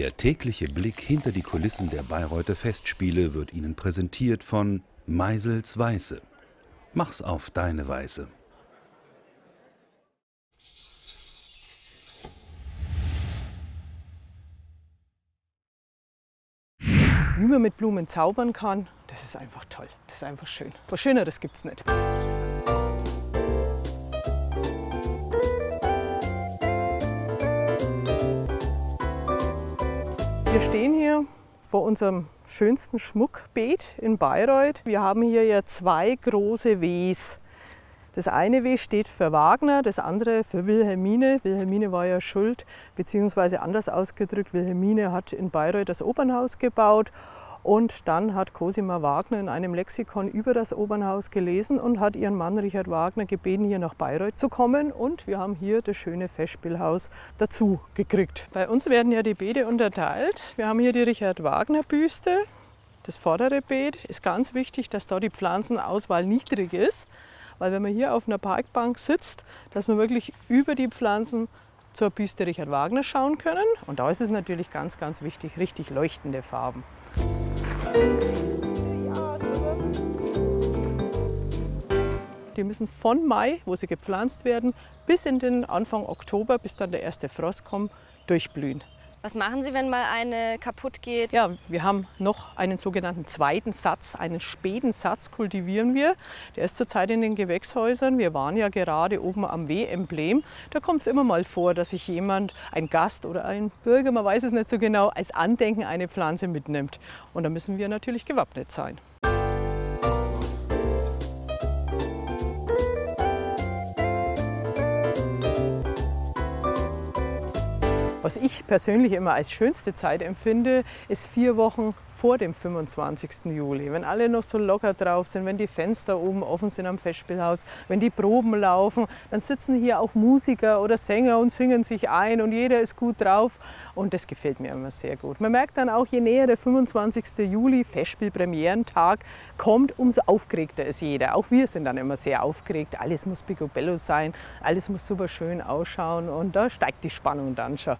Der tägliche Blick hinter die Kulissen der Bayreuther Festspiele wird Ihnen präsentiert von Meisels Weiße. Mach's auf deine Weise. Wie man mit Blumen zaubern kann, das ist einfach toll. Das ist einfach schön. Was Schöneres gibt's nicht. Wir stehen hier vor unserem schönsten Schmuckbeet in Bayreuth. Wir haben hier ja zwei große Ws. Das eine W steht für Wagner, das andere für Wilhelmine. Wilhelmine war ja schuld, beziehungsweise anders ausgedrückt, Wilhelmine hat in Bayreuth das Opernhaus gebaut und dann hat Cosima Wagner in einem Lexikon über das Opernhaus gelesen und hat ihren Mann Richard Wagner gebeten, hier nach Bayreuth zu kommen. Und wir haben hier das schöne Festspielhaus dazu gekriegt. Bei uns werden ja die Beete unterteilt. Wir haben hier die Richard Wagner Büste. Das vordere Beet ist ganz wichtig, dass da die Pflanzenauswahl niedrig ist. Weil wenn man hier auf einer Parkbank sitzt, dass man wirklich über die Pflanzen zur Büste Richard Wagner schauen können. Und da ist es natürlich ganz, ganz wichtig, richtig leuchtende Farben. Die müssen von Mai, wo sie gepflanzt werden, bis in den Anfang Oktober, bis dann der erste Frost kommt, durchblühen. Was machen Sie, wenn mal eine kaputt geht? Ja, wir haben noch einen sogenannten zweiten Satz, einen späten Satz kultivieren wir. Der ist zurzeit in den Gewächshäusern. Wir waren ja gerade oben am W-Emblem. Da kommt es immer mal vor, dass sich jemand, ein Gast oder ein Bürger, man weiß es nicht so genau, als Andenken eine Pflanze mitnimmt. Und da müssen wir natürlich gewappnet sein. Was ich persönlich immer als schönste Zeit empfinde, ist vier Wochen vor dem 25. Juli, wenn alle noch so locker drauf sind, wenn die Fenster oben offen sind am Festspielhaus, wenn die Proben laufen, dann sitzen hier auch Musiker oder Sänger und singen sich ein und jeder ist gut drauf und das gefällt mir immer sehr gut. Man merkt dann auch, je näher der 25. Juli, Festspielpremierentag, kommt, umso aufgeregter ist jeder. Auch wir sind dann immer sehr aufgeregt. Alles muss picobello sein, alles muss super schön ausschauen und da steigt die Spannung dann schon.